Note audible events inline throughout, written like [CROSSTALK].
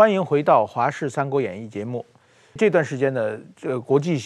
欢迎回到《华视三国演义》节目。这段时间呢，这个国际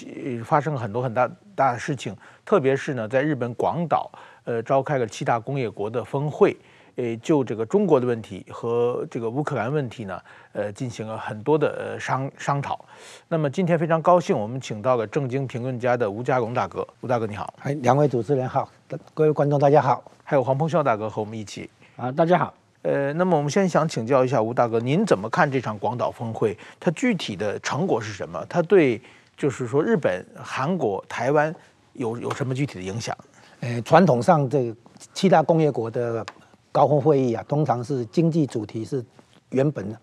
发生很多很大大的事情，特别是呢，在日本广岛，呃，召开了七大工业国的峰会，呃，就这个中国的问题和这个乌克兰问题呢，呃，进行了很多的呃商商讨。那么今天非常高兴，我们请到了政经评论家的吴家龙大哥，吴大哥你好。哎，两位主持人好，各位观众大家好，还有黄鹏孝大哥和我们一起啊，大家好。呃，那么我们先想请教一下吴大哥，您怎么看这场广岛峰会？它具体的成果是什么？它对就是说日本、韩国、台湾有有什么具体的影响？呃，传统上这七大工业国的高峰会议啊，通常是经济主题是原本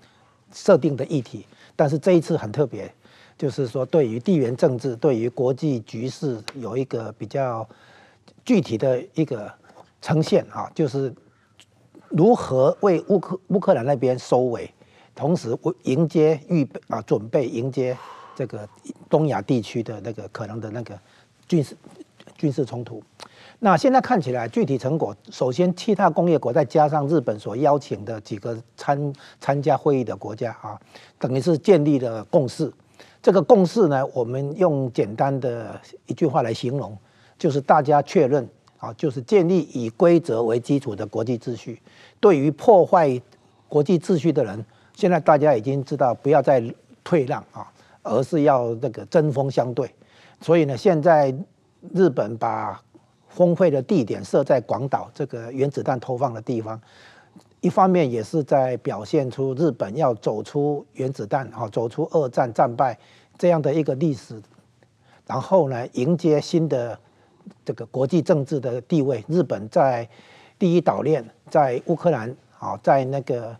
设定的议题，但是这一次很特别，就是说对于地缘政治、对于国际局势有一个比较具体的一个呈现啊，就是。如何为乌克乌克兰那边收尾，同时迎接预备啊，准备迎接这个东亚地区的那个可能的那个军事军事冲突。那现在看起来具体成果，首先七大工业国再加上日本所邀请的几个参参加会议的国家啊，等于是建立了共识。这个共识呢，我们用简单的一句话来形容，就是大家确认。啊，就是建立以规则为基础的国际秩序。对于破坏国际秩序的人，现在大家已经知道不要再退让啊，而是要那个针锋相对。所以呢，现在日本把峰会的地点设在广岛这个原子弹投放的地方，一方面也是在表现出日本要走出原子弹啊，走出二战战败这样的一个历史，然后呢，迎接新的。这个国际政治的地位，日本在第一岛链，在乌克兰啊，在那个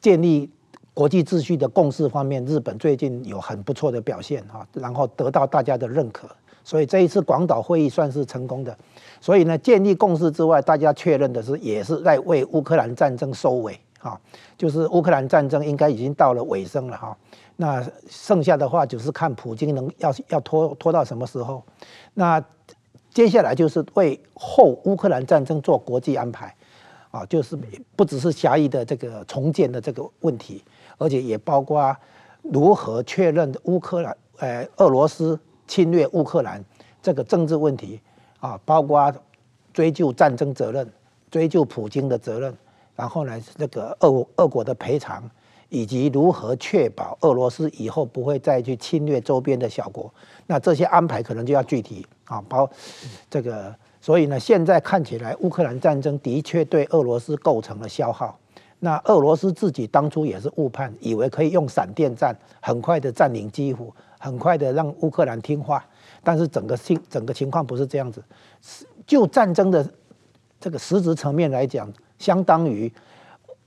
建立国际秩序的共识方面，日本最近有很不错的表现哈，然后得到大家的认可，所以这一次广岛会议算是成功的。所以呢，建立共识之外，大家确认的是，也是在为乌克兰战争收尾哈，就是乌克兰战争应该已经到了尾声了哈。那剩下的话就是看普京能要要拖拖到什么时候。那接下来就是为后乌克兰战争做国际安排，啊，就是不只是狭义的这个重建的这个问题，而且也包括如何确认乌克兰，呃，俄罗斯侵略乌克兰这个政治问题，啊，包括追究战争责任，追究普京的责任，然后呢，这个俄俄国的赔偿。以及如何确保俄罗斯以后不会再去侵略周边的小国，那这些安排可能就要具体啊，包这个，所以呢，现在看起来乌克兰战争的确对俄罗斯构成了消耗。那俄罗斯自己当初也是误判，以为可以用闪电战很快的占领基辅，很快的让乌克兰听话，但是整个情整个情况不是这样子。就战争的这个实质层面来讲，相当于。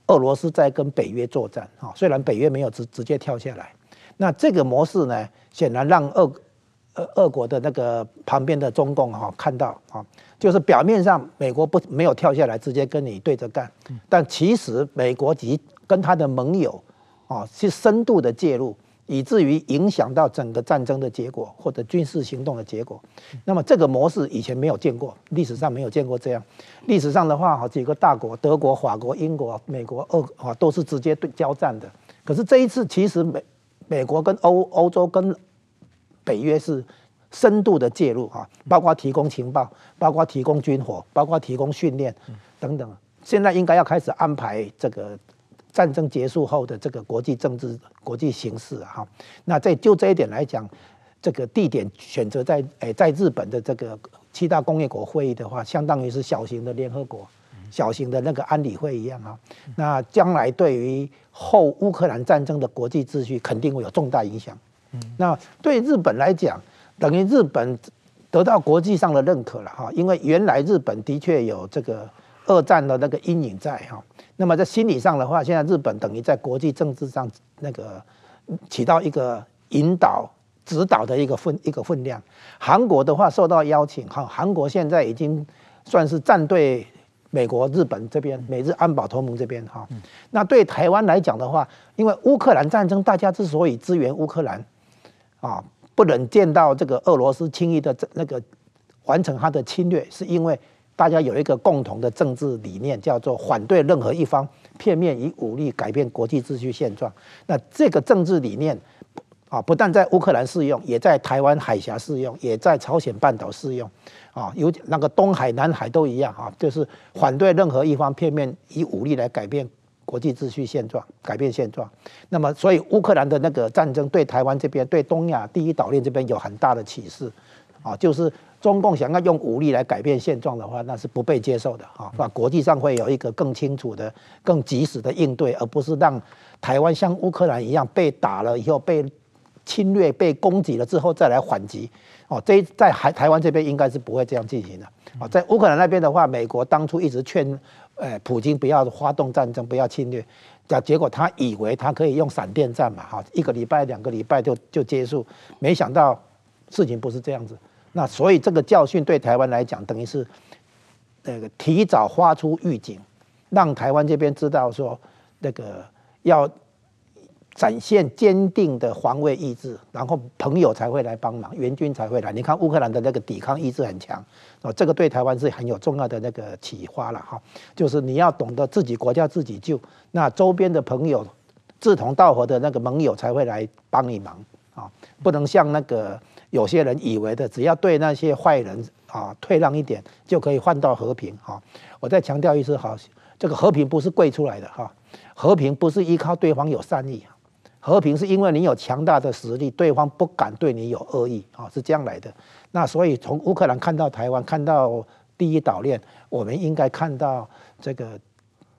俄罗斯在跟北约作战，哈，虽然北约没有直直接跳下来，那这个模式呢，显然让俄俄俄国的那个旁边的中共哈看到啊，就是表面上美国不没有跳下来直接跟你对着干，但其实美国及跟他的盟友啊是深度的介入。以至于影响到整个战争的结果或者军事行动的结果，那么这个模式以前没有见过，历史上没有见过这样。历史上的话，哈几个大国，德国、法国、英国、美国、俄啊都是直接对交战的。可是这一次，其实美美国跟欧欧洲跟北约是深度的介入哈，包括提供情报，包括提供军火，包括提供训练等等。现在应该要开始安排这个。战争结束后的这个国际政治、国际形势啊，哈，那在就这一点来讲，这个地点选择在诶，在日本的这个七大工业国会议的话，相当于是小型的联合国、小型的那个安理会一样啊。那将来对于后乌克兰战争的国际秩序，肯定会有重大影响。那对日本来讲，等于日本得到国际上的认可了哈，因为原来日本的确有这个。二战的那个阴影在哈，那么在心理上的话，现在日本等于在国际政治上那个起到一个引导、指导的一个分一个分量。韩国的话受到邀请哈，韩国现在已经算是站队美国、日本这边，美日安保同盟这边哈。那对台湾来讲的话，因为乌克兰战争，大家之所以支援乌克兰啊，不忍见到这个俄罗斯轻易的那个完成他的侵略，是因为。大家有一个共同的政治理念，叫做反对任何一方片面以武力改变国际秩序现状。那这个政治理念啊，不但在乌克兰适用，也在台湾海峡适用，也在朝鲜半岛适用。啊，有那个东海、南海都一样啊，就是反对任何一方片面以武力来改变国际秩序现状，改变现状。那么，所以乌克兰的那个战争对台湾这边、对东亚第一岛链这边有很大的启示。啊，就是中共想要用武力来改变现状的话，那是不被接受的哈。那国际上会有一个更清楚的、更及时的应对，而不是让台湾像乌克兰一样被打了以后被侵略、被攻击了之后再来反击。哦，这在台台湾这边应该是不会这样进行的。啊，在乌克兰那边的话，美国当初一直劝，呃，普京不要发动战争，不要侵略。结结果他以为他可以用闪电战嘛，哈，一个礼拜、两个礼拜就就结束。没想到事情不是这样子。那所以这个教训对台湾来讲，等于是那个提早发出预警，让台湾这边知道说，那个要。展现坚定的防卫意志，然后朋友才会来帮忙，援军才会来。你看乌克兰的那个抵抗意志很强，哦，这个对台湾是很有重要的那个启发了哈。就是你要懂得自己国家自己救，那周边的朋友志同道合的那个盟友才会来帮你忙啊，不能像那个有些人以为的，只要对那些坏人啊退让一点就可以换到和平哈。我再强调一次哈，这个和平不是跪出来的哈，和平不是依靠对方有善意。和平是因为你有强大的实力，对方不敢对你有恶意啊，是这样来的。那所以从乌克兰看到台湾，看到第一岛链，我们应该看到这个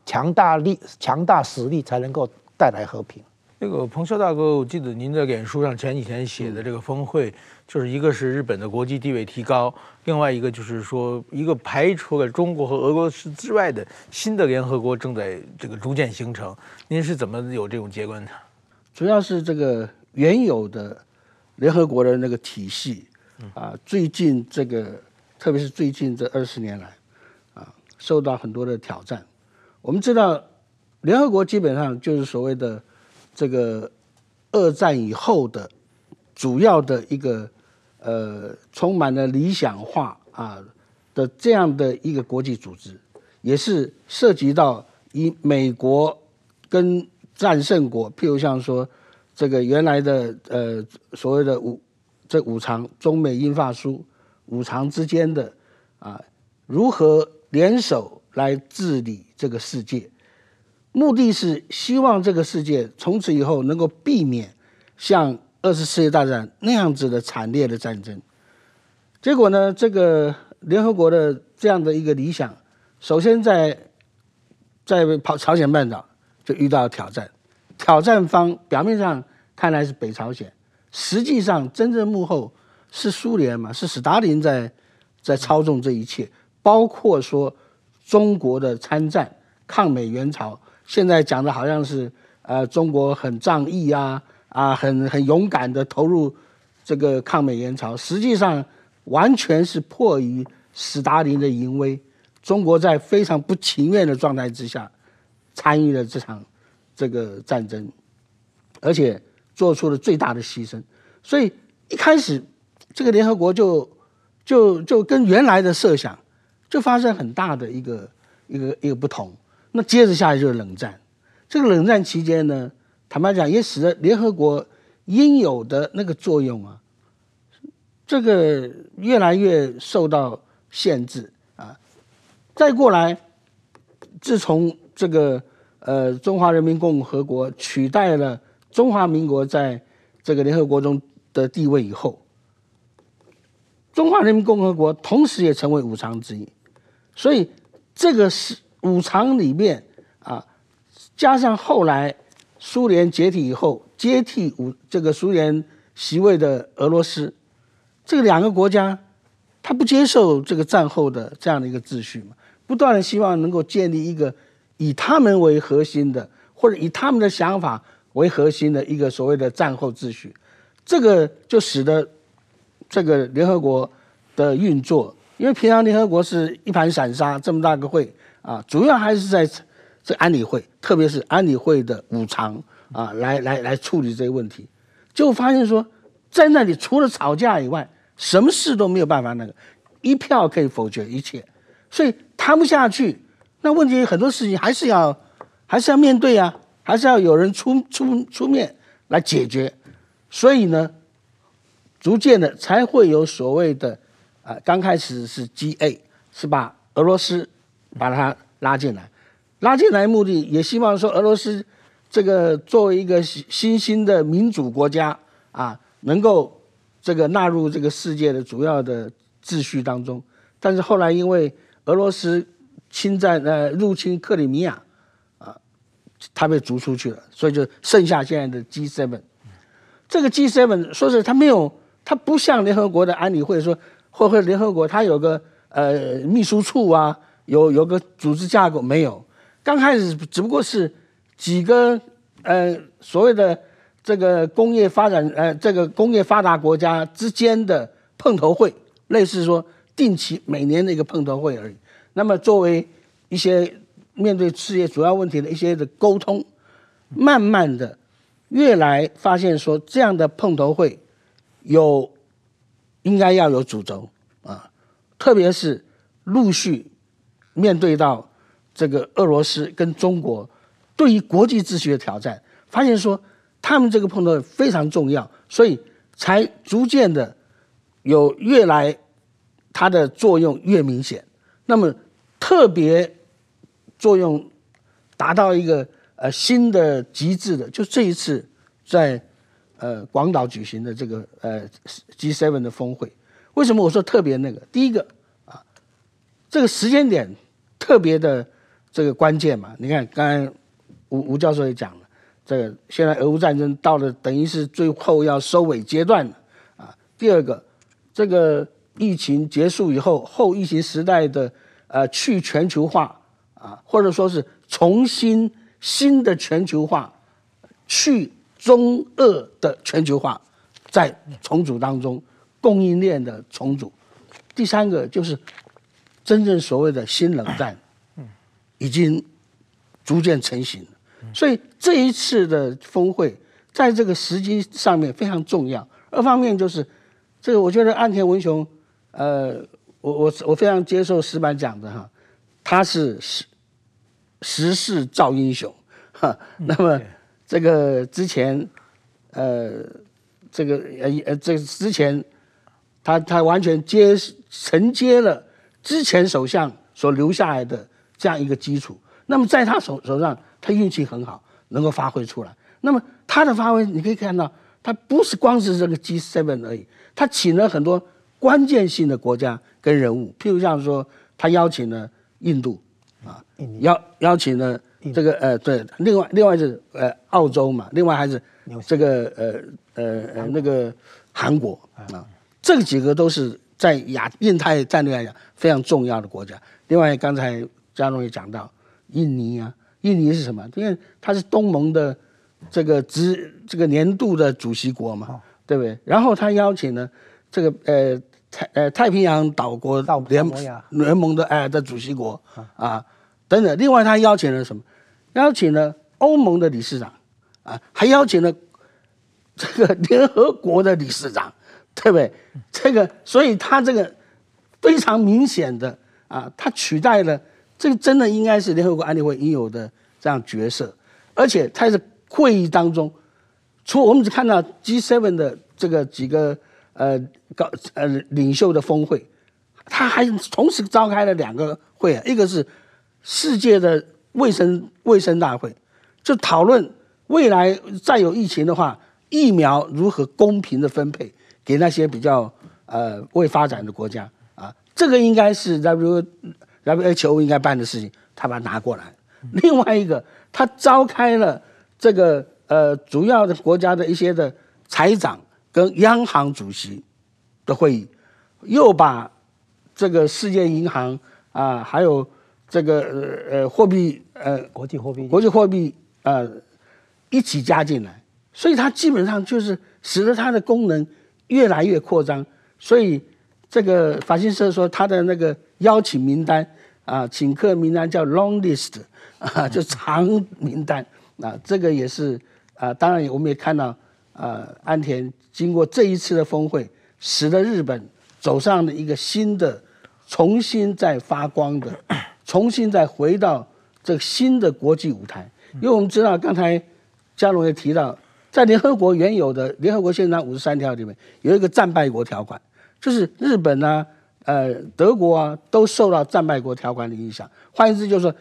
强大力、强大实力才能够带来和平。那个彭霄大哥，我记得您在脸书上前几天写的这个峰会，就是一个是日本的国际地位提高，另外一个就是说一个排除了中国和俄罗斯之外的新的联合国正在这个逐渐形成。您是怎么有这种结论的？主要是这个原有的联合国的那个体系啊，最近这个，特别是最近这二十年来啊，受到很多的挑战。我们知道，联合国基本上就是所谓的这个二战以后的主要的一个呃，充满了理想化啊的这样的一个国际组织，也是涉及到以美国跟战胜国，譬如像说，这个原来的呃所谓的五这五常中美英法苏五常之间的啊，如何联手来治理这个世界，目的是希望这个世界从此以后能够避免像二次世界大战那样子的惨烈的战争。结果呢，这个联合国的这样的一个理想，首先在在跑朝鲜半岛。就遇到挑战，挑战方表面上看来是北朝鲜，实际上真正幕后是苏联嘛，是史达林在在操纵这一切，包括说中国的参战抗美援朝，现在讲的好像是呃中国很仗义啊啊很很勇敢的投入这个抗美援朝，实际上完全是迫于斯大林的淫威，中国在非常不情愿的状态之下。参与了这场这个战争，而且做出了最大的牺牲，所以一开始这个联合国就就就跟原来的设想就发生很大的一个一个一个不同。那接着下来就是冷战，这个冷战期间呢，坦白讲也使得联合国应有的那个作用啊，这个越来越受到限制啊。再过来，自从这个呃，中华人民共和国取代了中华民国在这个联合国中的地位以后，中华人民共和国同时也成为五常之一，所以这个是五常里面啊，加上后来苏联解体以后接替武这个苏联席位的俄罗斯，这两个国家，他不接受这个战后的这样的一个秩序嘛，不断的希望能够建立一个。以他们为核心的，或者以他们的想法为核心的一个所谓的战后秩序，这个就使得这个联合国的运作，因为平常联合国是一盘散沙，这么大个会啊，主要还是在这安理会，特别是安理会的五常啊，来来来处理这个问题，就发现说，在那里除了吵架以外，什么事都没有办法那个，一票可以否决一切，所以谈不下去。那问题很多事情还是要还是要面对啊，还是要有人出出出面来解决。所以呢，逐渐的才会有所谓的啊，刚开始是 GA，是把俄罗斯把它拉进来，拉进来目的也希望说俄罗斯这个作为一个新兴的民主国家啊，能够这个纳入这个世界的主要的秩序当中。但是后来因为俄罗斯侵占呃入侵克里米亚啊，他被逐出去了，所以就剩下现在的 G7。这个 G7 说是他没有，他不像联合国的安理会说，或者联合国他有个呃秘书处啊，有有个组织架构没有。刚开始只不过是几个呃所谓的这个工业发展呃这个工业发达国家之间的碰头会，类似说定期每年的一个碰头会而已。那么作为一些面对世界主要问题的一些的沟通，慢慢的。越来发现说这样的碰头会有应该要有主轴啊，特别是陆续面对到这个俄罗斯跟中国对于国际秩序的挑战，发现说他们这个碰头会非常重要，所以才逐渐的有越来它的作用越明显。那么特别作用达到一个。呃，新的极致的，就这一次在呃广岛举行的这个呃 G7 的峰会，为什么我说特别那个？第一个啊，这个时间点特别的这个关键嘛。你看，刚才吴吴教授也讲了，这个现在俄乌战争到了等于是最后要收尾阶段了啊。第二个，这个疫情结束以后，后疫情时代的呃去全球化啊，或者说是重新。新的全球化，去中俄的全球化，在重组当中，供应链的重组。第三个就是真正所谓的新冷战，已经逐渐成型。所以这一次的峰会，在这个时机上面非常重要。二方面就是这个，我觉得岸田文雄，呃，我我我非常接受石板讲的哈，他是时。时势造英雄，哈。那么这个之前，呃，这个呃呃，这个之前，他他完全接承接了之前首相所留下来的这样一个基础。那么在他手手上，他运气很好，能够发挥出来。那么他的发挥，你可以看到，他不是光是这个 G7 而已，他请了很多关键性的国家跟人物，譬如像说，他邀请了印度。啊，邀邀请了这个呃，对，另外另外是呃澳洲嘛，另外还是这个呃呃呃那个韩国啊，这几个都是在亚印太战略来讲非常重要的国家。另外刚才佳龙也讲到印尼啊，印尼是什么？因为它是东盟的这个执这个年度的主席国嘛，对不对？然后他邀请了这个呃。太呃太平洋岛国联联盟的哎的主席国啊等等，另外他邀请了什么？邀请了欧盟的理事长啊，还邀请了这个联合国的理事长，对不对？这个所以他这个非常明显的啊，他取代了这个真的应该是联合国安理会应有的这样角色，而且他是会议当中，除我们只看到 G7 的这个几个。呃，高呃领袖的峰会，他还同时召开了两个会啊，一个是世界的卫生卫生大会，就讨论未来再有疫情的话，疫苗如何公平的分配给那些比较呃未发展的国家啊，这个应该是 W WHO 应该办的事情，他把它拿过来。另外一个，他召开了这个呃主要的国家的一些的财长。跟央行主席的会议，又把这个世界银行啊，还有这个呃呃货币呃国际货币国际货币呃一起加进来，所以它基本上就是使得它的功能越来越扩张。所以这个法新社说，他的那个邀请名单啊，请客名单叫 long list 啊，就长名单啊，这个也是啊，当然我们也看到啊，安田。经过这一次的峰会，使得日本走上了一个新的重新再发光的，[COUGHS] 重新再回到这个新的国际舞台。因为我们知道，刚才佳龙也提到，在联合国原有的联合国宪章五十三条里面有一个战败国条款，就是日本啊、呃德国啊都受到战败国条款的影响。换言之，就是说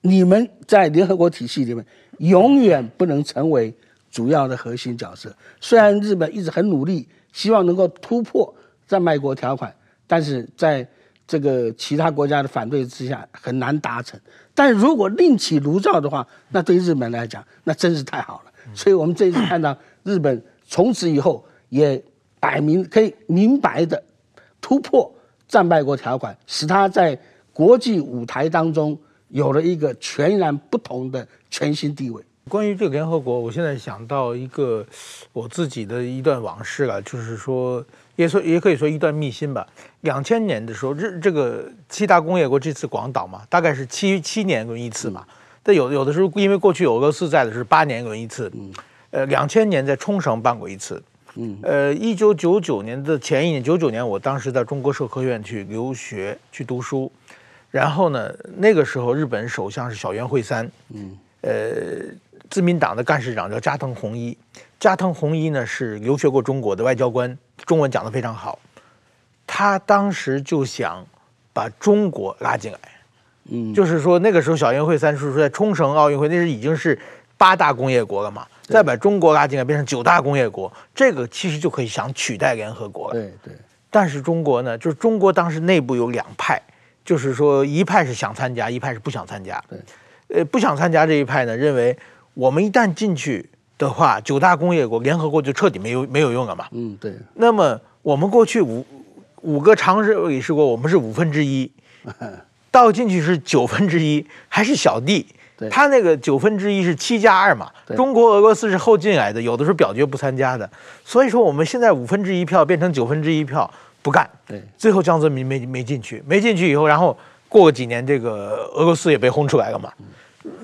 你们在联合国体系里面永远不能成为主要的核心角色。虽然日本一直很努力，希望能够突破战败国条款，但是在这个其他国家的反对之下很难达成。但如果另起炉灶的话，那对日本来讲，那真是太好了。所以，我们这次看到日本从此以后也摆明可以明白的突破战败国条款，使他在国际舞台当中有了一个全然不同的全新地位。关于这个联合国，我现在想到一个我自己的一段往事啊，就是说，也说也可以说一段秘辛吧。两千年的时候，日这个七大工业国这次广岛嘛，大概是七七年轮一次嘛。但有有的时候，因为过去有俄罗斯在的是八年轮一次。嗯呃，两千年在冲绳办过一次。呃，一九九九年的前一年，九九年我当时在中国社科院去留学去读书，然后呢，那个时候日本首相是小渊惠三。嗯呃。自民党的干事长叫加藤弘一，加藤弘一呢是留学过中国的外交官，中文讲得非常好。他当时就想把中国拉进来，嗯，就是说那个时候小渊惠三是说在冲绳奥运会那是已经是八大工业国了嘛，再把中国拉进来变成九大工业国，这个其实就可以想取代联合国了。对对。但是中国呢，就是中国当时内部有两派，就是说一派是想参加，一派是不想参加。对。呃，不想参加这一派呢，认为。我们一旦进去的话，九大工业国联合国就彻底没有没有用了嘛。嗯，对。那么我们过去五五个常任理事国，我们是五分之一，[LAUGHS] 到进去是九分之一，还是小弟。对。他那个九分之一是七加二嘛。中国、俄罗斯是后进来的，有的时候表决不参加的。所以说我们现在五分之一票变成九分之一票不干。对。最后江泽民没没进去，没进去以后，然后过个几年，这个俄罗斯也被轰出来了嘛。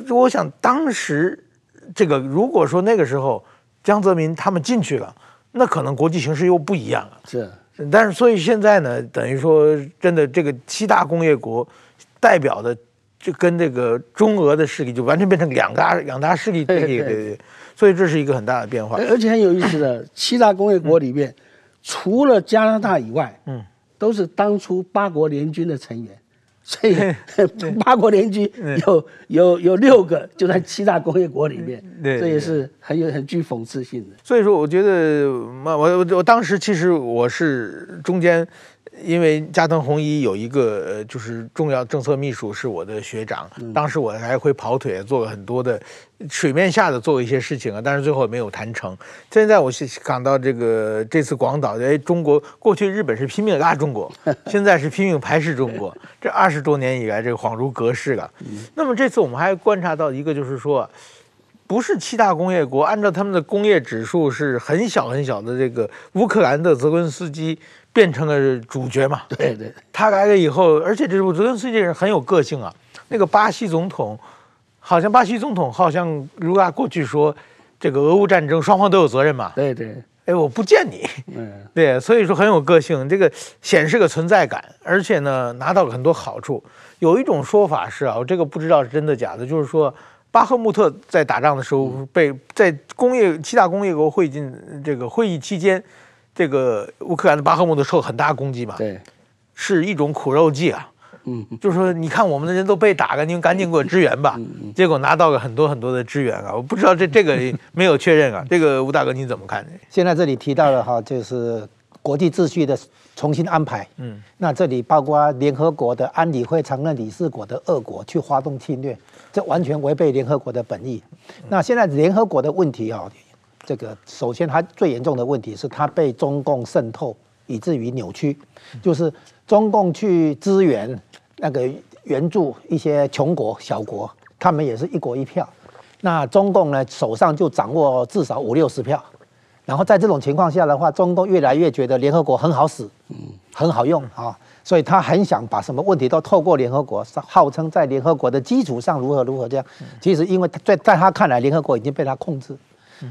我想当时。这个如果说那个时候江泽民他们进去了，那可能国际形势又不一样了。是，但是所以现在呢，等于说真的这个七大工业国代表的就跟这个中俄的势力就完全变成两大两大势力对对对，所以这是一个很大的变化。而且很有意思的，七大工业国里面，除了加拿大以外，嗯，都是当初八国联军的成员。所以 [LAUGHS] 八国联军有有有六个就在七大工业国里面，对这也是很有很具讽刺性的。所以说，我觉得我我我当时其实我是中间。因为加藤弘一有一个呃，就是重要政策秘书是我的学长，当时我还会跑腿做了很多的水面下的做一些事情啊，但是最后没有谈成。现在我想到这个这次广岛，哎，中国过去日本是拼命拉中国，[LAUGHS] 现在是拼命排斥中国，这二十多年以来这个恍如隔世了。那么这次我们还观察到一个，就是说。不是七大工业国，按照他们的工业指数是很小很小的。这个乌克兰的泽伦斯基变成了主角嘛？对对，他来了以后，而且这部泽连斯基人很有个性啊。那个巴西总统，好像巴西总统好像如果过去说这个俄乌战争双方都有责任嘛？对对，哎，我不见你，嗯，对，所以说很有个性，这个显示个存在感，而且呢拿到了很多好处。有一种说法是啊，我这个不知道是真的假的，就是说。巴赫穆特在打仗的时候被在工业七大工业国会进这个会议期间，这个乌克兰的巴赫穆特受很大攻击嘛？对，是一种苦肉计啊。嗯，就是说，你看我们的人都被打了，你们赶紧给我支援吧。结果拿到了很多很多的支援啊！我不知道这这个没有确认啊。[LAUGHS] 这个吴大哥你怎么看？现在这里提到了哈，就是国际秩序的重新安排。嗯，那这里包括联合国的安理会常任理事国的俄国去发动侵略。这完全违背联合国的本意。那现在联合国的问题啊，这个首先它最严重的问题是它被中共渗透，以至于扭曲。就是中共去支援那个援助一些穷国小国，他们也是一国一票。那中共呢手上就掌握至少五六十票。然后在这种情况下的话，中共越来越觉得联合国很好使，嗯，很好用啊。所以他很想把什么问题都透过联合国，号称在联合国的基础上如何如何这样。其实因为在在他看来，联合国已经被他控制。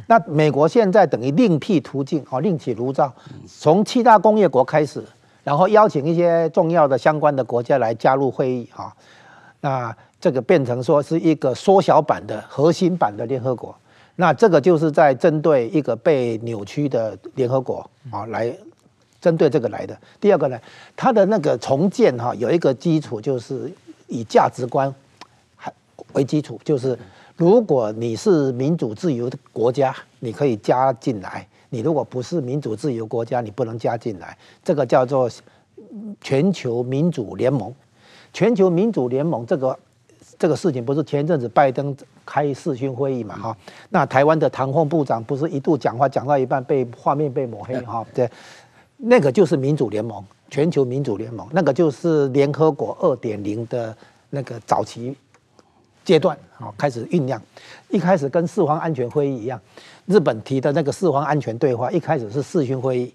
那美国现在等于另辟途径，哦，另起炉灶，从七大工业国开始，然后邀请一些重要的相关的国家来加入会议哈。那这个变成说是一个缩小版的核心版的联合国。那这个就是在针对一个被扭曲的联合国啊，来针对这个来的。第二个呢，它的那个重建哈，有一个基础就是以价值观还为基础，就是如果你是民主自由的国家，你可以加进来；你如果不是民主自由国家，你不能加进来。这个叫做全球民主联盟。全球民主联盟这个。这个事情不是前阵子拜登开视讯会议嘛？哈，那台湾的唐凤部长不是一度讲话讲到一半被画面被抹黑哈？对，那个就是民主联盟，全球民主联盟，那个就是联合国二点零的那个早期阶段啊，开始酝酿。一开始跟四方安全会议一样，日本提的那个四方安全对话，一开始是视讯会议，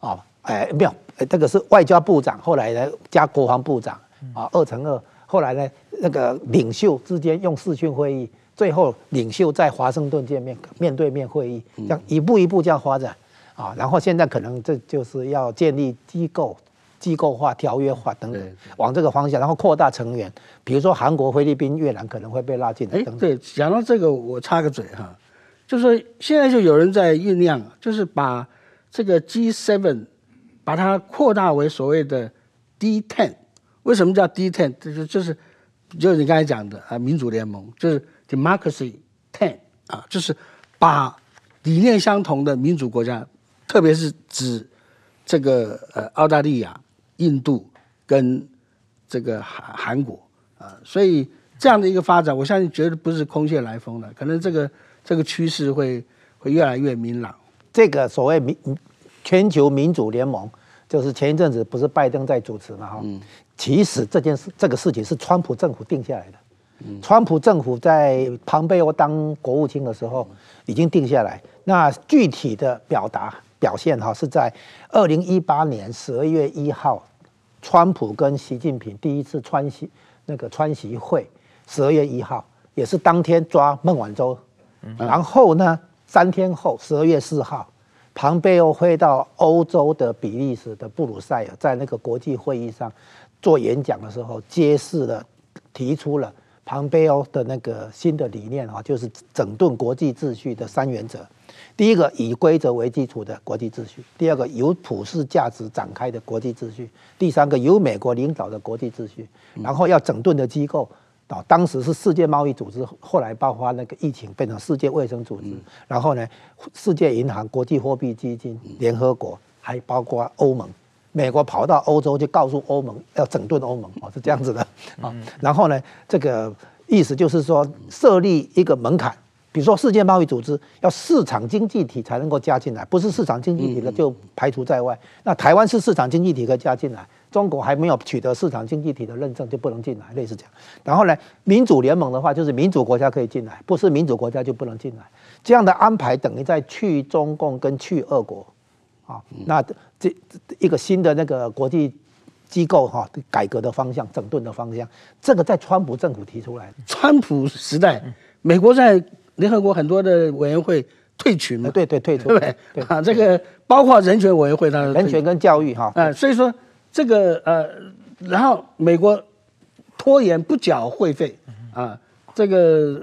啊，哎，没有，这个是外交部长，后来呢加国防部长啊，二乘二。后来呢，那个领袖之间用视讯会议，最后领袖在华盛顿见面，面对面会议，这样一步一步这样发展啊。然后现在可能这就是要建立机构、机构化、条约化等等，往这个方向，然后扩大成员，比如说韩国、菲律宾、越南可能会被拉进来等等。对，讲到这个，我插个嘴哈，就是说现在就有人在酝酿，就是把这个 G7 把它扩大为所谓的 D10。为什么叫 D10？就是就是，就是你刚才讲的啊，民主联盟就是 Democracy Ten 啊，就是把理念相同的民主国家，特别是指这个呃澳大利亚、印度跟这个韩韩国啊，所以这样的一个发展，我相信绝对不是空穴来风的，可能这个这个趋势会会越来越明朗。这个所谓民全球民主联盟，就是前一阵子不是拜登在主持嘛哈。嗯其实这件事，这个事情是川普政府定下来的。川普政府在庞贝欧当国务卿的时候已经定下来。那具体的表达表现哈，是在二零一八年十二月一号，川普跟习近平第一次川习那个川习会，十二月一号也是当天抓孟晚舟。然后呢，三天后十二月四号，庞贝欧飞到欧洲的比利时的布鲁塞尔，在那个国际会议上。做演讲的时候，揭示了、提出了庞贝欧的那个新的理念啊，就是整顿国际秩序的三原则。第一个，以规则为基础的国际秩序；第二个，由普世价值展开的国际秩序；第三个，由美国领导的国际秩序。然后要整顿的机构啊，当时是世界贸易组织，后来爆发那个疫情，变成世界卫生组织。然后呢，世界银行、国际货币基金、联合国，还包括欧盟。美国跑到欧洲去告诉欧盟要整顿欧盟哦，是这样子的啊。然后呢，这个意思就是说设立一个门槛，比如说世界贸易组织要市场经济体才能够加进来，不是市场经济体的就排除在外。那台湾是市场经济体可以加进来，中国还没有取得市场经济体的认证就不能进来，类似这样。然后呢，民主联盟的话就是民主国家可以进来，不是民主国家就不能进来。这样的安排等于在去中共跟去俄国。啊，那这一个新的那个国际机构哈，改革的方向、整顿的方向，这个在川普政府提出来。川普时代，美国在联合国很多的委员会退群嘛？对对，退出。对不对？对啊，这个包括人权委员会，它人权跟教育哈。啊，所以说这个呃，然后美国拖延不缴会费啊，这个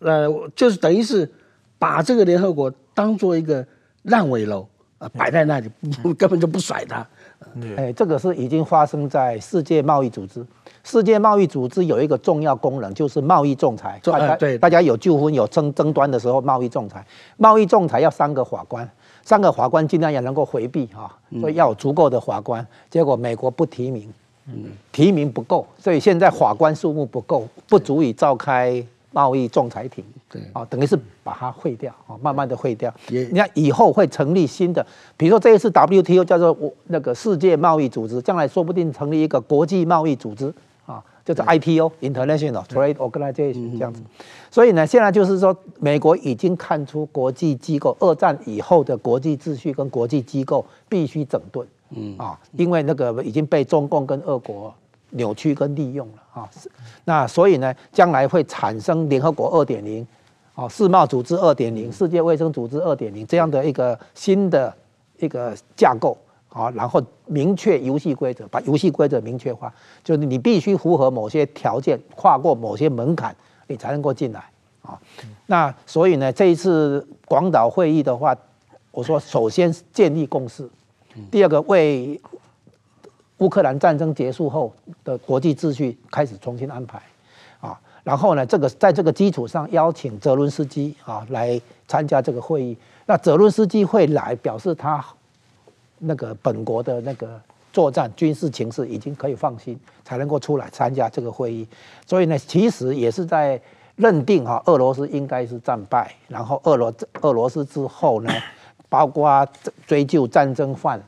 呃，就是等于是把这个联合国当做一个烂尾楼啊。摆在那里，[LAUGHS] 根本就不甩它。哎，这个是已经发生在世界贸易组织。世界贸易组织有一个重要功能，就是贸易仲裁。大家对大家有纠纷、有争争端的时候，贸易仲裁。贸易仲裁要三个法官，三个法官尽量也能够回避哈，所以要有足够的法官。结果美国不提名，提名不够，所以现在法官数目不够，不足以召开。贸易仲裁庭，对，啊，等于是把它废掉，啊，慢慢的废掉。你看以后会成立新的，比如说这一次 WTO 叫做我那个世界贸易组织，将来说不定成立一个国际贸易组织，啊，叫做 ITO International Trade Organization 这样子。所以呢，现在就是说，美国已经看出国际机构二战以后的国际秩序跟国际机构必须整顿，嗯。啊，因为那个已经被中共跟俄国。扭曲跟利用了啊，那所以呢，将来会产生联合国二点零，啊，世贸组织二点零，世界卫生组织二点零这样的一个新的一个架构啊，然后明确游戏规则，把游戏规则明确化，就是你必须符合某些条件，跨过某些门槛，你才能够进来啊。那所以呢，这一次广岛会议的话，我说首先建立共识，第二个为乌克兰战争结束后的国际秩序开始重新安排啊。然后呢，这个在这个基础上邀请泽伦斯基啊来参加这个会议。那泽伦斯基会来，表示他。那个本国的那个作战军事情势已经可以放心，才能够出来参加这个会议。所以呢，其实也是在认定哈，俄罗斯应该是战败，然后俄罗俄罗斯之后呢，包括追究战争犯，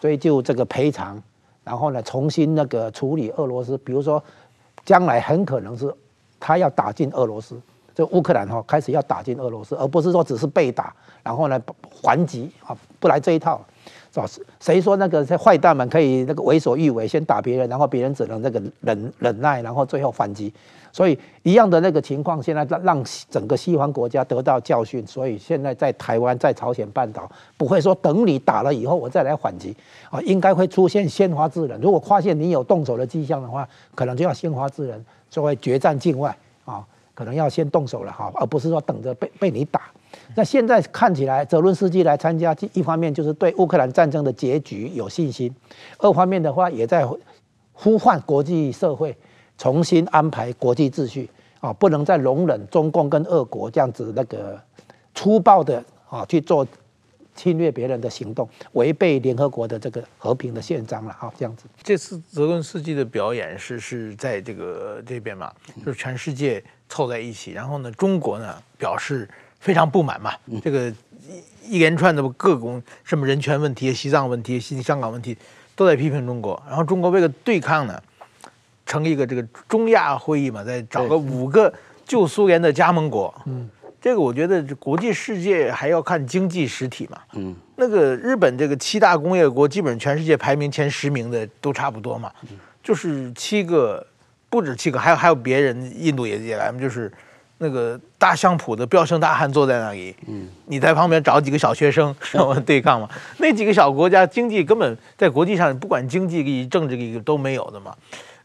追究这个赔偿，然后呢，重新那个处理俄罗斯，比如说将来很可能是他要打进俄罗斯，就乌克兰哈开始要打进俄罗斯，而不是说只是被打，然后呢还击啊，不来这一套。找谁说那个坏蛋们可以那个为所欲为，先打别人，然后别人只能那个忍忍耐，然后最后反击。所以一样的那个情况，现在让让整个西方国家得到教训。所以现在在台湾、在朝鲜半岛，不会说等你打了以后我再来反击啊，应该会出现先发制人。如果发现你有动手的迹象的话，可能就要先发制人，就会决战境外啊，可能要先动手了哈，而不是说等着被被你打。那现在看起来，泽伦斯基来参加，一方面就是对乌克兰战争的结局有信心，二方面的话也在呼唤国际社会重新安排国际秩序啊，不能再容忍中共跟俄国这样子那个粗暴的啊去做侵略别人的行动，违背联合国的这个和平的宪章了啊，这样子。这次泽伦斯基的表演是是在这个这边嘛，就是全世界凑在一起，然后呢，中国呢表示。非常不满嘛，这个一一连串的各种什么人权问题、西藏问题、新香港问题，都在批评中国。然后中国为了对抗呢，成立一个这个中亚会议嘛，再找个五个旧苏联的加盟国。嗯，这个我觉得国际世界还要看经济实体嘛。嗯，那个日本这个七大工业国，基本上全世界排名前十名的都差不多嘛。就是七个，不止七个，还有还有别人，印度也也来嘛，就是。那个大相扑的彪形大汉坐在那里，嗯，你在旁边找几个小学生，然后对抗嘛？那几个小国家经济根本在国际上不管经济利益、政治利益都没有的嘛，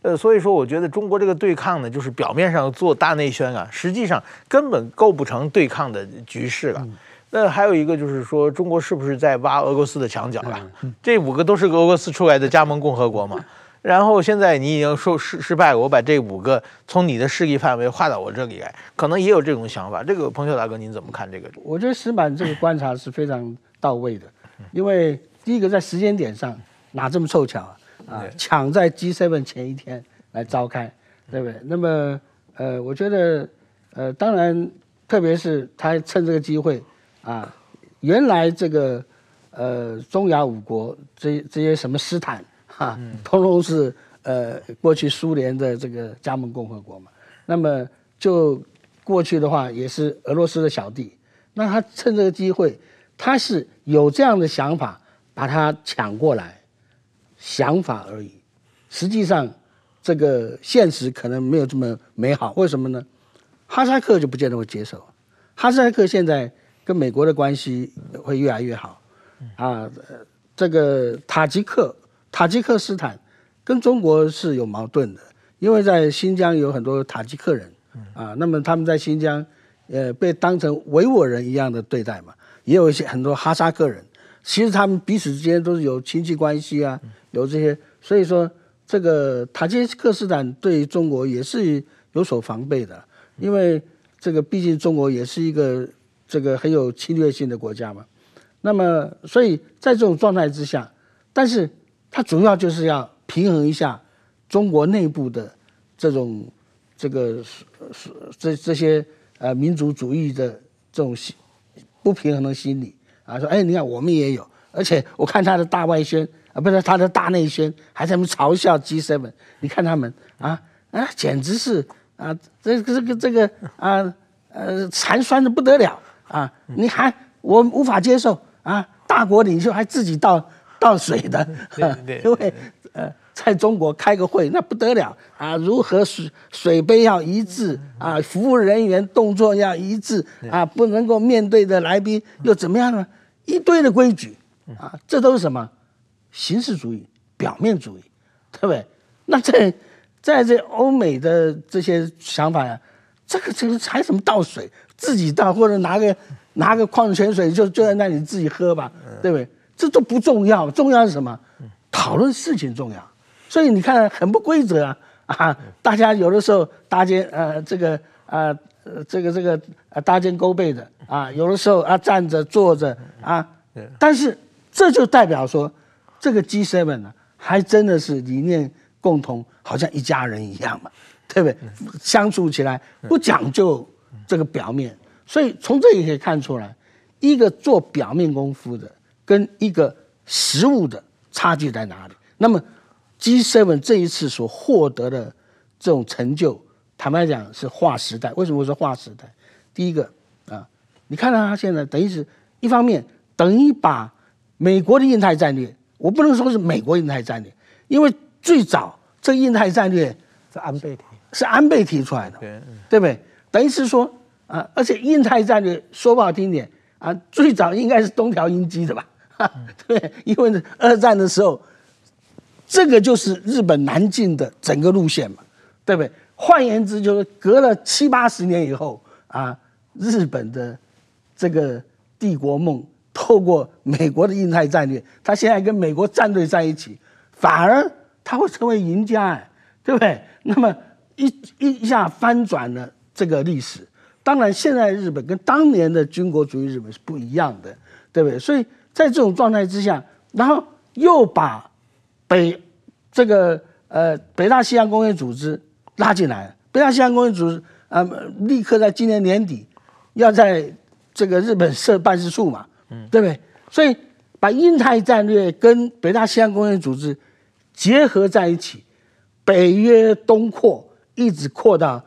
呃，所以说我觉得中国这个对抗呢，就是表面上做大内宣啊，实际上根本构不成对抗的局势了。那还有一个就是说，中国是不是在挖俄罗斯的墙角了？这五个都是俄罗斯出来的加盟共和国嘛？然后现在你已经说失失败，我把这五个从你的势力范围划到我这里来，可能也有这种想法。这个彭秀大哥您怎么看这个？我觉得石板这个观察是非常到位的，因为第一个在时间点上哪这么凑巧啊？啊，抢在 G7 前一天来召开，对不对？那么呃，我觉得呃，当然，特别是他趁这个机会啊，原来这个呃中亚五国这这些什么斯坦。啊，通通是呃过去苏联的这个加盟共和国嘛，那么就过去的话也是俄罗斯的小弟，那他趁这个机会，他是有这样的想法把他抢过来，想法而已，实际上这个现实可能没有这么美好，为什么呢？哈萨克就不见得会接受，哈萨克现在跟美国的关系会越来越好，啊，这个塔吉克。塔吉克斯坦跟中国是有矛盾的，因为在新疆有很多塔吉克人，啊，那么他们在新疆，呃，被当成维吾尔人一样的对待嘛，也有一些很多哈萨克人，其实他们彼此之间都是有亲戚关系啊，有这些，所以说这个塔吉克斯坦对中国也是有所防备的，因为这个毕竟中国也是一个这个很有侵略性的国家嘛，那么所以在这种状态之下，但是。它主要就是要平衡一下中国内部的这种这个是是这这些呃民族主义的这种心不平衡的心理啊，说哎，你看我们也有，而且我看他的大外宣啊，不是他的大内宣，还在那嘲笑 G7，你看他们啊啊，简直是啊，这个这个这个啊呃寒酸的不得了啊！你还我无法接受啊，大国领袖还自己到。倒水的，[LAUGHS] [LAUGHS] 因为呃，在中国开个会那不得了啊，如何水水杯要一致啊，服务人员动作要一致啊，不能够面对的来宾又怎么样呢？一堆的规矩啊，这都是什么？形式主义、表面主义，对不对？那在在这欧美的这些想法呀，这个这个还什么倒水，自己倒或者拿个拿个矿泉水就就在那里自己喝吧，对不对？这都不重要，重要是什么？讨论事情重要。所以你看，很不规则啊啊！大家有的时候搭肩呃这个呃这个这个呃搭肩勾背的啊，有的时候啊站着坐着啊，但是这就代表说，这个 G7 呢，还真的是理念共同，好像一家人一样嘛，对不对？相处起来不讲究这个表面，所以从这也可以看出来，一个做表面功夫的跟一个实物的差距在哪里。那么。G7 这一次所获得的这种成就，坦白讲是划时代。为什么我说划时代？第一个啊，你看到他现在等于是一方面等于把美国的印太战略，我不能说是美国印太战略，因为最早这个印太战略是安倍提，是安倍提出来的，对，对不对？等于是说啊，而且印太战略说不好听点啊，最早应该是东条英机的吧？[LAUGHS] 对，因为二战的时候。这个就是日本南进的整个路线嘛，对不对？换言之，就是隔了七八十年以后啊，日本的这个帝国梦透过美国的印太战略，他现在跟美国站队在一起，反而他会成为赢家，哎，对不对？那么一一下翻转了这个历史。当然，现在日本跟当年的军国主义日本是不一样的，对不对？所以在这种状态之下，然后又把。北这个呃北大西洋公约组织拉进来，北大西洋公约组织啊、呃，立刻在今年年底要在这个日本设办事处嘛，嗯，对不对？所以把印太战略跟北大西洋公约组织结合在一起，北约东扩一直扩到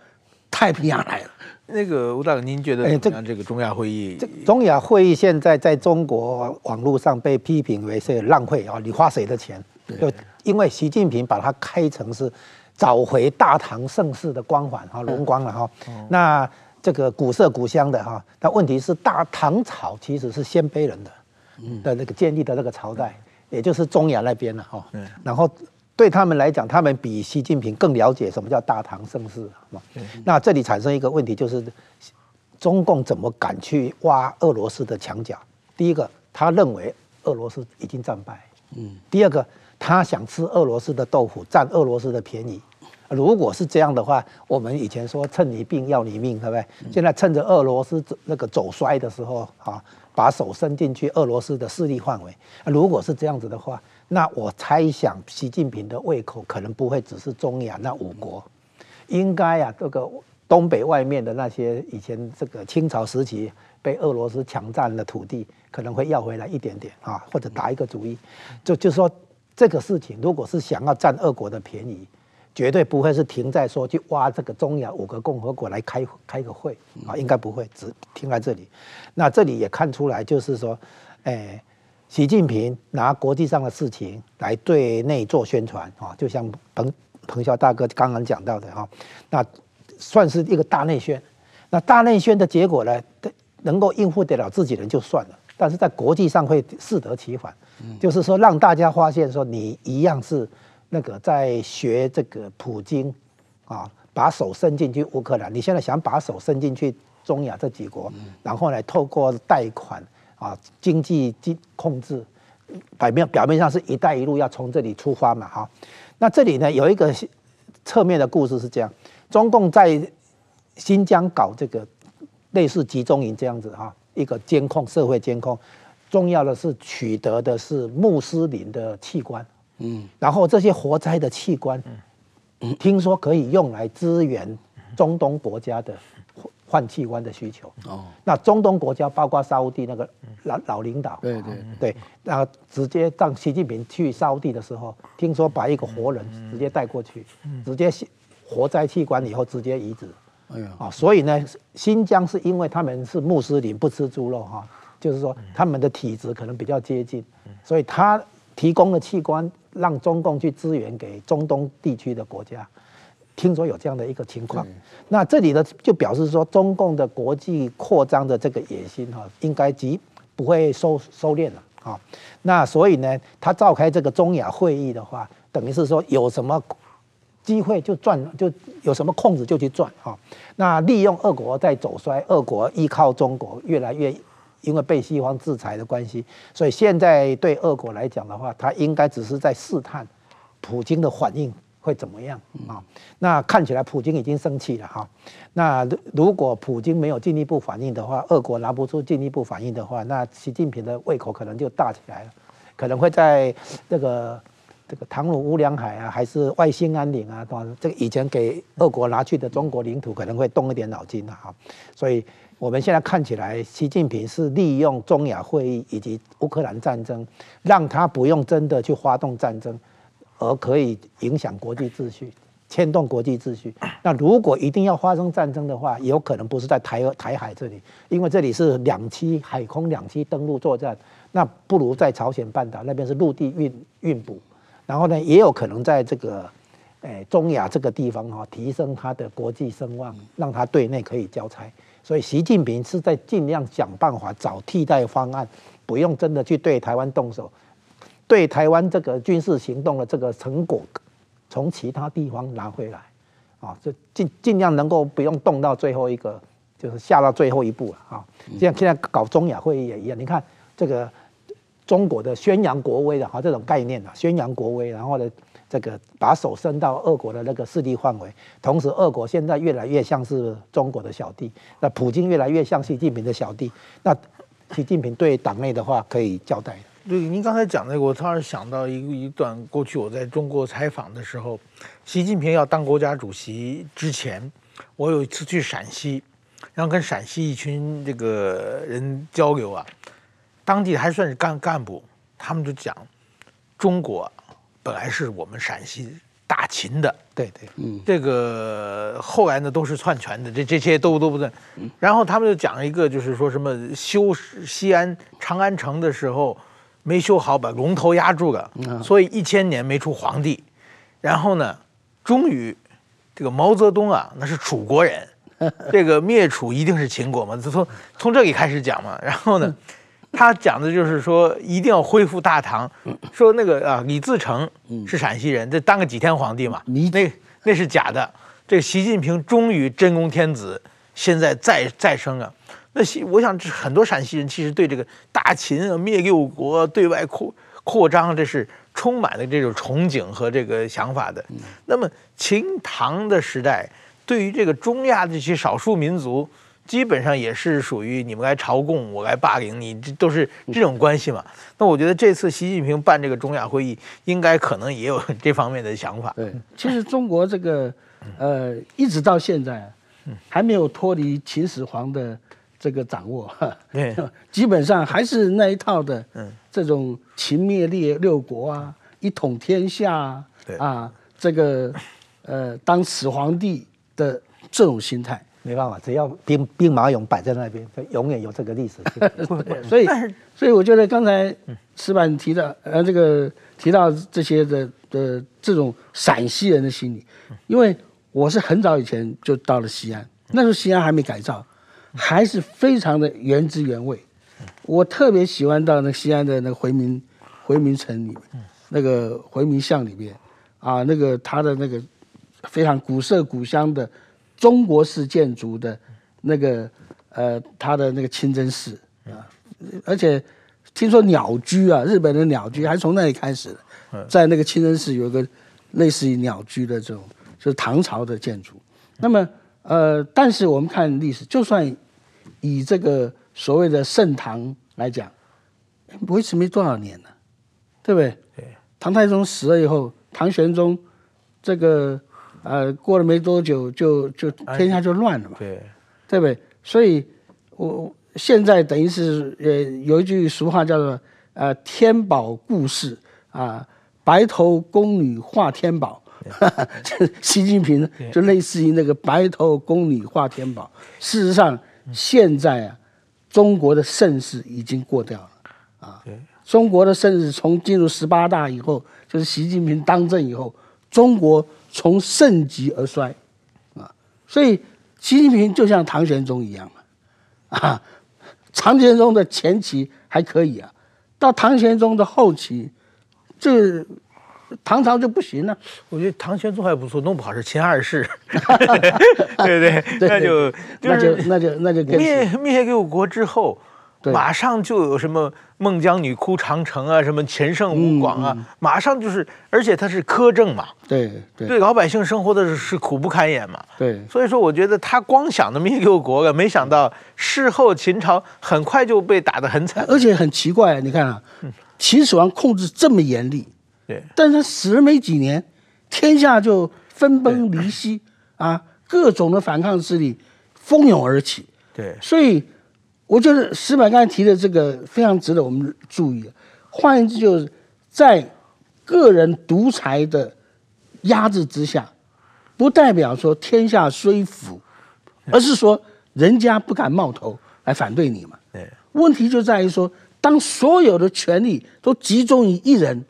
太平洋来了。那个吴大哥，您觉得怎么样？这个中亚会议，这中亚会议现在在中国网络上被批评为是浪费啊，你花谁的钱？就因为习近平把它开成是找回大唐盛世的光环哈，荣光了哈。那这个古色古香的哈，但问题是大唐朝其实是鲜卑人的的那个建立的那个朝代，也就是中亚那边了哈。然后对他们来讲，他们比习近平更了解什么叫大唐盛世嘛。那这里产生一个问题就是，中共怎么敢去挖俄罗斯的墙角？第一个，他认为俄罗斯已经战败。嗯。第二个。他想吃俄罗斯的豆腐，占俄罗斯的便宜。如果是这样的话，我们以前说趁你病要你命，对不对？现在趁着俄罗斯那个走衰的时候，啊，把手伸进去俄罗斯的势力范围。如果是这样子的话，那我猜想习近平的胃口可能不会只是中亚那五国，应该啊，这个东北外面的那些以前这个清朝时期被俄罗斯抢占的土地，可能会要回来一点点啊，或者打一个主意，就就是说。这个事情，如果是想要占俄国的便宜，绝对不会是停在说去挖这个中亚五个共和国来开开个会啊，应该不会只停在这里。那这里也看出来，就是说，哎，习近平拿国际上的事情来对内做宣传啊，就像彭彭霄大哥刚刚讲到的哈，那算是一个大内宣。那大内宣的结果呢，能够应付得了自己人就算了。但是在国际上会适得其反，就是说让大家发现说你一样是那个在学这个普京啊，把手伸进去乌克兰，你现在想把手伸进去中亚这几国，然后呢透过贷款啊经济经控制，表面表面上是一带一路要从这里出发嘛哈，那这里呢有一个侧面的故事是这样，中共在新疆搞这个类似集中营这样子哈。一个监控社会监控，重要的是取得的是穆斯林的器官，嗯，然后这些活摘的器官，嗯，听说可以用来支援中东国家的换器官的需求。哦，那中东国家包括沙乌地那个老老领导，对对对，然后直接让习近平去沙乌地的时候，听说把一个活人直接带过去，直接活摘器官以后直接移植。哎呀，啊，所以呢，新疆是因为他们是穆斯林，不吃猪肉哈，就是说他们的体质可能比较接近，所以他提供了器官让中共去支援给中东地区的国家。听说有这样的一个情况，那这里呢就表示说，中共的国际扩张的这个野心哈，应该极不会收收敛了。啊。那所以呢，他召开这个中亚会议的话，等于是说有什么机会就赚，就有什么空子就去赚啊。那利用俄国在走衰，俄国依靠中国越来越，因为被西方制裁的关系，所以现在对俄国来讲的话，他应该只是在试探普京的反应。会怎么样啊？那看起来普京已经生气了哈。那如果普京没有进一步反应的话，俄国拿不出进一步反应的话，那习近平的胃口可能就大起来了，可能会在这个这个唐努乌梁海啊，还是外兴安岭啊，这个以前给俄国拿去的中国领土，可能会动一点脑筋的哈。所以我们现在看起来，习近平是利用中亚会议以及乌克兰战争，让他不用真的去发动战争。而可以影响国际秩序，牵动国际秩序。那如果一定要发生战争的话，有可能不是在台台海这里，因为这里是两栖海空两栖登陆作战，那不如在朝鲜半岛那边是陆地运运补。然后呢，也有可能在这个，诶中亚这个地方哈，提升他的国际声望，让他对内可以交差。所以习近平是在尽量想办法找替代方案，不用真的去对台湾动手。对台湾这个军事行动的这个成果，从其他地方拿回来，啊，就尽尽量能够不用动到最后一个，就是下到最后一步了啊。像现在搞中亚会议也一样，你看这个中国的宣扬国威的哈这种概念啊，宣扬国威，然后呢，这个把手伸到俄国的那个势力范围，同时俄国现在越来越像是中国的小弟，那普京越来越像习近平的小弟，那习近平对党内的话可以交代。对，您刚才讲那个，我突然想到一个一段过去我在中国采访的时候，习近平要当国家主席之前，我有一次去陕西，然后跟陕西一群这个人交流啊，当地还算是干干部，他们就讲，中国本来是我们陕西大秦的，对对，嗯，这个后来呢都是篡权的，这这些都都不对，然后他们就讲一个，就是说什么修西安长安城的时候。没修好，把龙头压住了，所以一千年没出皇帝。然后呢，终于这个毛泽东啊，那是楚国人，[LAUGHS] 这个灭楚一定是秦国嘛，就从从这里开始讲嘛。然后呢，他讲的就是说一定要恢复大唐，说那个啊李自成是陕西人，这当个几天皇帝嘛，那那是假的。这个习近平终于真功天子，现在再再生啊。那西，我想很多陕西人其实对这个大秦啊灭六国、对外扩扩张，这是充满了这种憧憬和这个想法的。那么秦唐的时代，对于这个中亚的这些少数民族，基本上也是属于你们来朝贡，我来霸凌你，这都是这种关系嘛。那我觉得这次习近平办这个中亚会议，应该可能也有 [LAUGHS] 这方面的想法。对，其实中国这个呃，一直到现在还没有脱离秦始皇的。这个掌握，对，[LAUGHS] 基本上还是那一套的，嗯，这种秦灭列六国啊，一统天下啊，对。啊，这个呃，当始皇帝的这种心态，没办法，只要兵兵马俑摆在那边，永远有这个历史。[LAUGHS] 所以，所以我觉得刚才石板提到，呃，这个提到这些的的这种陕西人的心理，因为我是很早以前就到了西安，那时候西安还没改造。还是非常的原汁原味，我特别喜欢到那西安的那个回民回民城里面，那个回民巷里面，啊，那个它的那个非常古色古香的中国式建筑的那个呃，它的那个清真寺啊，而且听说鸟居啊，日本的鸟居还从那里开始的，在那个清真寺有一个类似于鸟居的这种，就是唐朝的建筑，那么。呃，但是我们看历史，就算以这个所谓的盛唐来讲，维持没多少年了，对不对？对。唐太宗死了以后，唐玄宗这个呃过了没多久就，就就天下就乱了嘛，对，对不对？所以我现在等于是呃有一句俗话叫做呃天宝故事啊，白头宫女话天宝。[LAUGHS] 习近平就类似于那个白头宫女话天宝。事实上，现在啊，中国的盛世已经过掉了啊。中国的盛世从进入十八大以后，就是习近平当政以后，中国从盛极而衰啊。所以，习近平就像唐玄宗一样嘛啊。唐玄宗的前期还可以啊，到唐玄宗的后期，这唐朝就不行了。我觉得唐玄宗还不错，弄不好是秦二世，[LAUGHS] 对对，那就那就那就那就灭灭六国之后。马上就有什么孟姜女哭长城啊，什么钱胜吴广啊，马上就是，而且他是苛政嘛，对对，对老百姓生活的是苦不堪言嘛，对，所以说我觉得他光想着灭六国了，没想到事后秦朝很快就被打得很惨，而且很奇怪，你看啊，秦始皇控制这么严厉，对，但是他死了没几年，天下就分崩离析啊，各种的反抗势力蜂拥而起，对，所以。我觉得石板刚才提的这个非常值得我们注意。换言之，就是在个人独裁的压制之下，不代表说天下虽腐，而是说人家不敢冒头来反对你嘛。对问题就在于说，当所有的权力都集中于一人，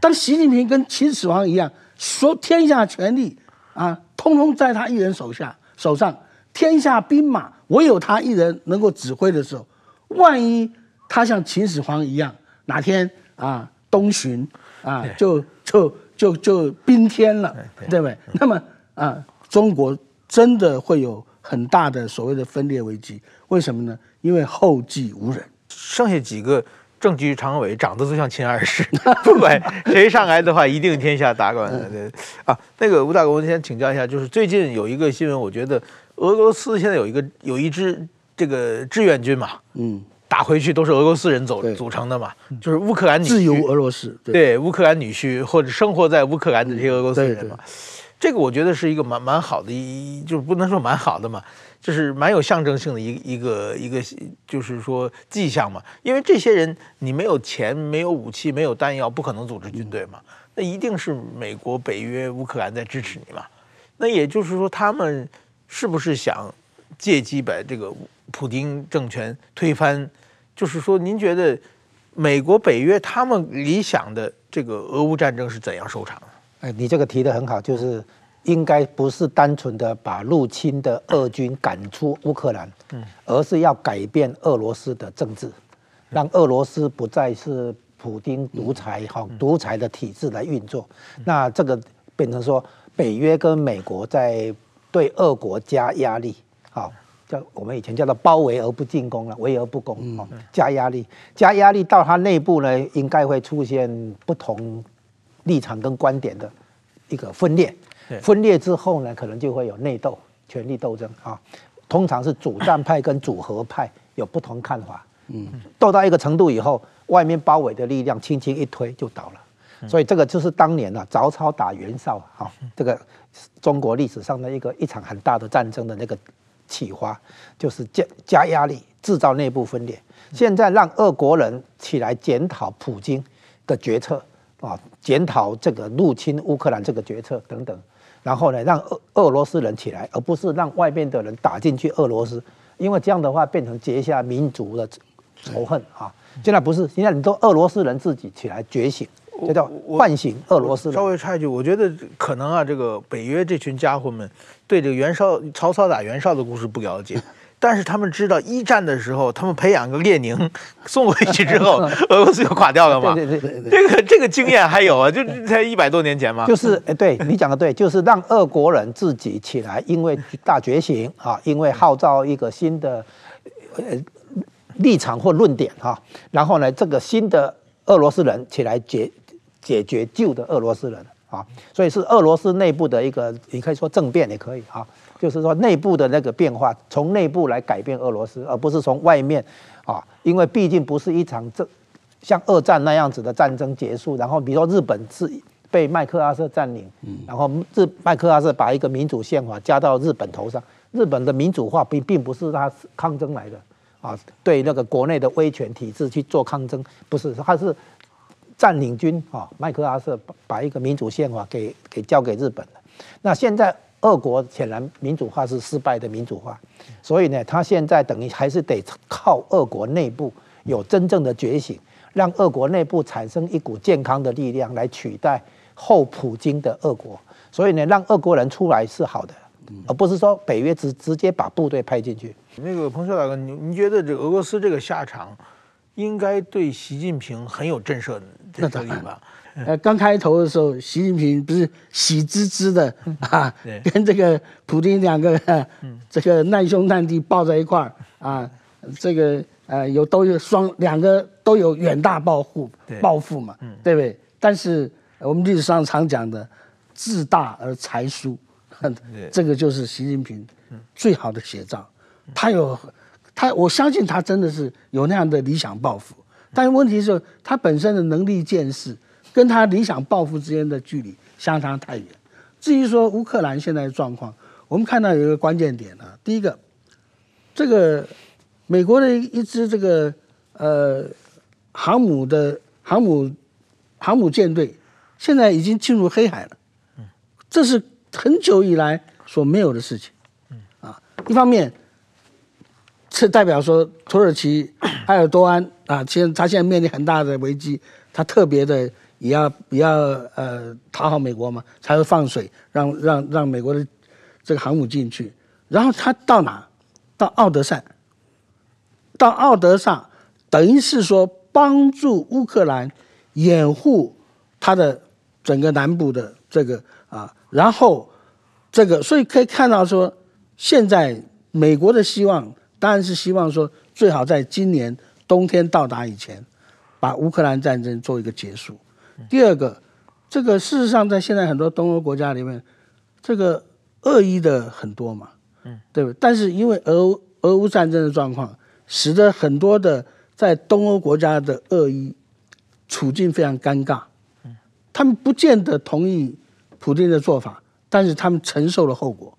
当习近平跟秦始皇一样，说天下权力啊，通通在他一人手下手上。天下兵马唯有他一人能够指挥的时候，万一他像秦始皇一样，哪天啊东巡啊就就就就兵天了，对不对？那么啊，中国真的会有很大的所谓的分裂危机。为什么呢？因为后继无人，剩下几个政局常委长得都像秦二世，[LAUGHS] 不管谁上来的话，一定天下大乱。对啊，那个吴大哥，我先请教一下，就是最近有一个新闻，我觉得。俄罗斯现在有一个有一支这个志愿军嘛，嗯，打回去都是俄罗斯人走组成的嘛，就是乌克兰女婿，自由俄罗斯，对。乌克兰女婿或者生活在乌克兰的这些俄罗斯人嘛，这个我觉得是一个蛮蛮好的一，就是不能说蛮好的嘛，就是蛮有象征性的一一个一个就是说迹象嘛，因为这些人你没有钱、没有武器、没有弹药，不可能组织军队嘛，那一定是美国、北约、乌克兰在支持你嘛，那也就是说他们。是不是想借机把这个普丁政权推翻？就是说，您觉得美国、北约他们理想的这个俄乌战争是怎样收场？哎，你这个提的很好，就是应该不是单纯的把入侵的俄军赶出乌克兰，嗯，而是要改变俄罗斯的政治，让俄罗斯不再是普丁独裁哈独裁的体制来运作。那这个变成说，北约跟美国在。对俄国加压力，好，叫我们以前叫做包围而不进攻了，围而不攻，哦，加压力，加压力到它内部呢，应该会出现不同立场跟观点的一个分裂，分裂之后呢，可能就会有内斗、权力斗争啊，通常是主战派跟主和派有不同看法，嗯，斗到一个程度以后，外面包围的力量轻轻一推就倒了。所以这个就是当年啊，曹操打袁绍啊，这个中国历史上的一个一场很大的战争的那个启发，就是加加压力，制造内部分裂。现在让俄国人起来检讨普京的决策啊，检讨这个入侵乌克兰这个决策等等，然后呢，让俄俄罗斯人起来，而不是让外面的人打进去俄罗斯，因为这样的话变成结下民族的仇恨啊。现在不是，现在你都俄罗斯人自己起来觉醒。这叫唤醒俄罗斯。稍微插一句，我觉得可能啊，这个北约这群家伙们对这个袁绍、曹操打袁绍的故事不了解，但是他们知道一战的时候，他们培养个列宁 [LAUGHS] 送回去之后，[LAUGHS] 俄罗斯就垮掉了嘛。对对对对，这个这个经验还有啊，就才一百多年前嘛。就是哎，对你讲的对，就是让俄国人自己起来，因为大觉醒啊，因为号召一个新的呃立场或论点哈，然后呢，这个新的俄罗斯人起来解。解决旧的俄罗斯人啊，所以是俄罗斯内部的一个，你可以说政变也可以啊，就是说内部的那个变化，从内部来改变俄罗斯，而不是从外面啊，因为毕竟不是一场这像二战那样子的战争结束，然后比如说日本是被麦克阿瑟占领，然后日麦克阿瑟把一个民主宪法加到日本头上，日本的民主化并并不是他抗争来的啊，对那个国内的威权体制去做抗争，不是，他是。占领军啊，麦克阿瑟把一个民主宪法给给交给日本了。那现在俄国显然民主化是失败的民主化，所以呢，他现在等于还是得靠俄国内部有真正的觉醒，让俄国内部产生一股健康的力量来取代后普京的俄国。所以呢，让俄国人出来是好的，而不是说北约直直接把部队派进去。那个彭帅大哥，你你觉得这俄罗斯这个下场？应该对习近平很有震慑的作用吧？呃，刚开头的时候，习近平不是喜滋滋的啊，跟这个普京两个这个难兄难弟抱在一块儿啊，这个呃有都有双两个都有远大抱负抱负嘛，对不对？但是我们历史上常讲的自大而才疏，[LAUGHS] 这个就是习近平最好的写照。他有他，我相信他真的是有那样的理想抱负，但是问题是，他本身的能力见识。跟他理想抱负之间的距离相差太远。至于说乌克兰现在的状况，我们看到有一个关键点呢。第一个，这个美国的一支这个呃航母的航母航母舰队，现在已经进入黑海了。这是很久以来所没有的事情。啊，一方面，这代表说土耳其埃尔多安啊，现他现在面临很大的危机，他特别的。也要也要呃讨好美国嘛，才会放水让让让美国的这个航母进去，然后他到哪？到奥德萨，到奥德萨，等于是说帮助乌克兰掩护他的整个南部的这个啊，然后这个所以可以看到说，现在美国的希望当然是希望说最好在今年冬天到达以前，把乌克兰战争做一个结束。第二个，这个事实上在现在很多东欧国家里面，这个恶意的很多嘛，嗯，对不对？但是因为俄俄乌战争的状况，使得很多的在东欧国家的恶意处境非常尴尬，嗯，他们不见得同意普京的做法，但是他们承受了后果，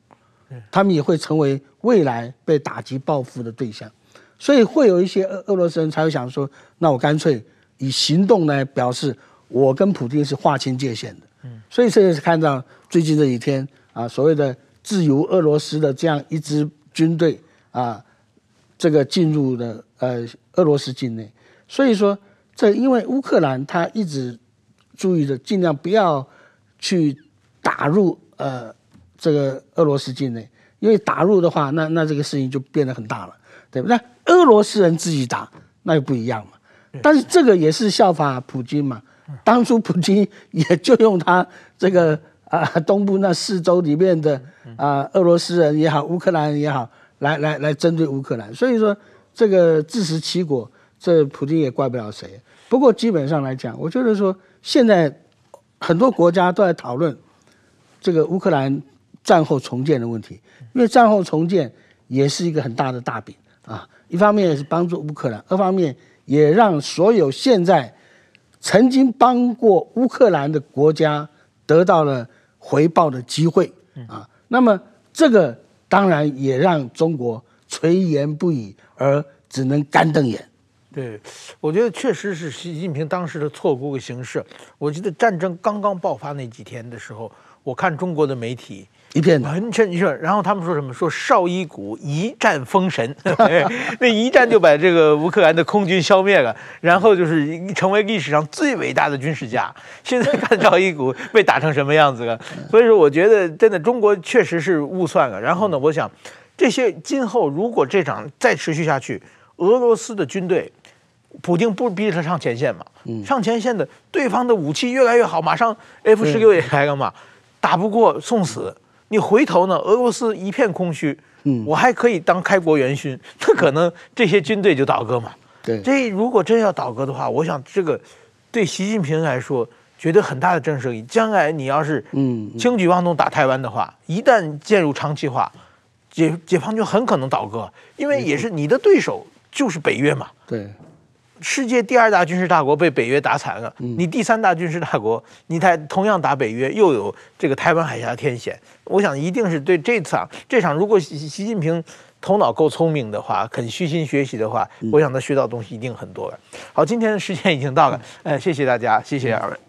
他们也会成为未来被打击报复的对象，所以会有一些俄俄罗斯人才会想说，那我干脆以行动来表示。我跟普京是划清界限的，嗯，所以这也是看到最近这几天啊，所谓的自由俄罗斯的这样一支军队啊，这个进入了呃俄罗斯境内。所以说，这因为乌克兰他一直注意着尽量不要去打入呃这个俄罗斯境内，因为打入的话，那那这个事情就变得很大了，对不对？那俄罗斯人自己打，那又不一样嘛。但是这个也是效法普京嘛。当初普京也就用他这个啊东部那四州里面的啊俄罗斯人也好，乌克兰人也好，来来来针对乌克兰，所以说这个自食其果，这普京也怪不了谁。不过基本上来讲，我觉得说现在很多国家都在讨论这个乌克兰战后重建的问题，因为战后重建也是一个很大的大饼啊，一方面也是帮助乌克兰，二方面也让所有现在。曾经帮过乌克兰的国家得到了回报的机会啊，那么这个当然也让中国垂涎不已，而只能干瞪眼。对，我觉得确实是习近平当时的错估的形势。我记得战争刚刚爆发那几天的时候，我看中国的媒体。一片完全一片，然后他们说什么？说绍伊古一战封神，[LAUGHS] 那一战就把这个乌克兰的空军消灭了，然后就是成为历史上最伟大的军事家。现在看绍伊古被打成什么样子了？所以说，我觉得真的中国确实是误算了。然后呢，我想这些今后如果这场再持续下去，俄罗斯的军队，普京不逼着他上前线嘛？上前线的对方的武器越来越好，马上 F 十六也来了嘛，打不过送死。你回头呢？俄罗斯一片空虚，嗯，我还可以当开国元勋，那可能这些军队就倒戈嘛。对，这如果真要倒戈的话，我想这个对习近平来说，绝对很大的震慑力。将来你要是嗯轻举妄动打台湾的话，一旦进入长期化，解解放军很可能倒戈，因为也是你的对手就是北约嘛。对。世界第二大军事大国被北约打惨了，你第三大军事大国，你才同样打北约，又有这个台湾海峡天险。我想一定是对这场这场，如果习习近平头脑够聪明的话，肯虚心学习的话，我想他学到东西一定很多了。好，今天的时间已经到了，呃，谢谢大家，谢谢二位。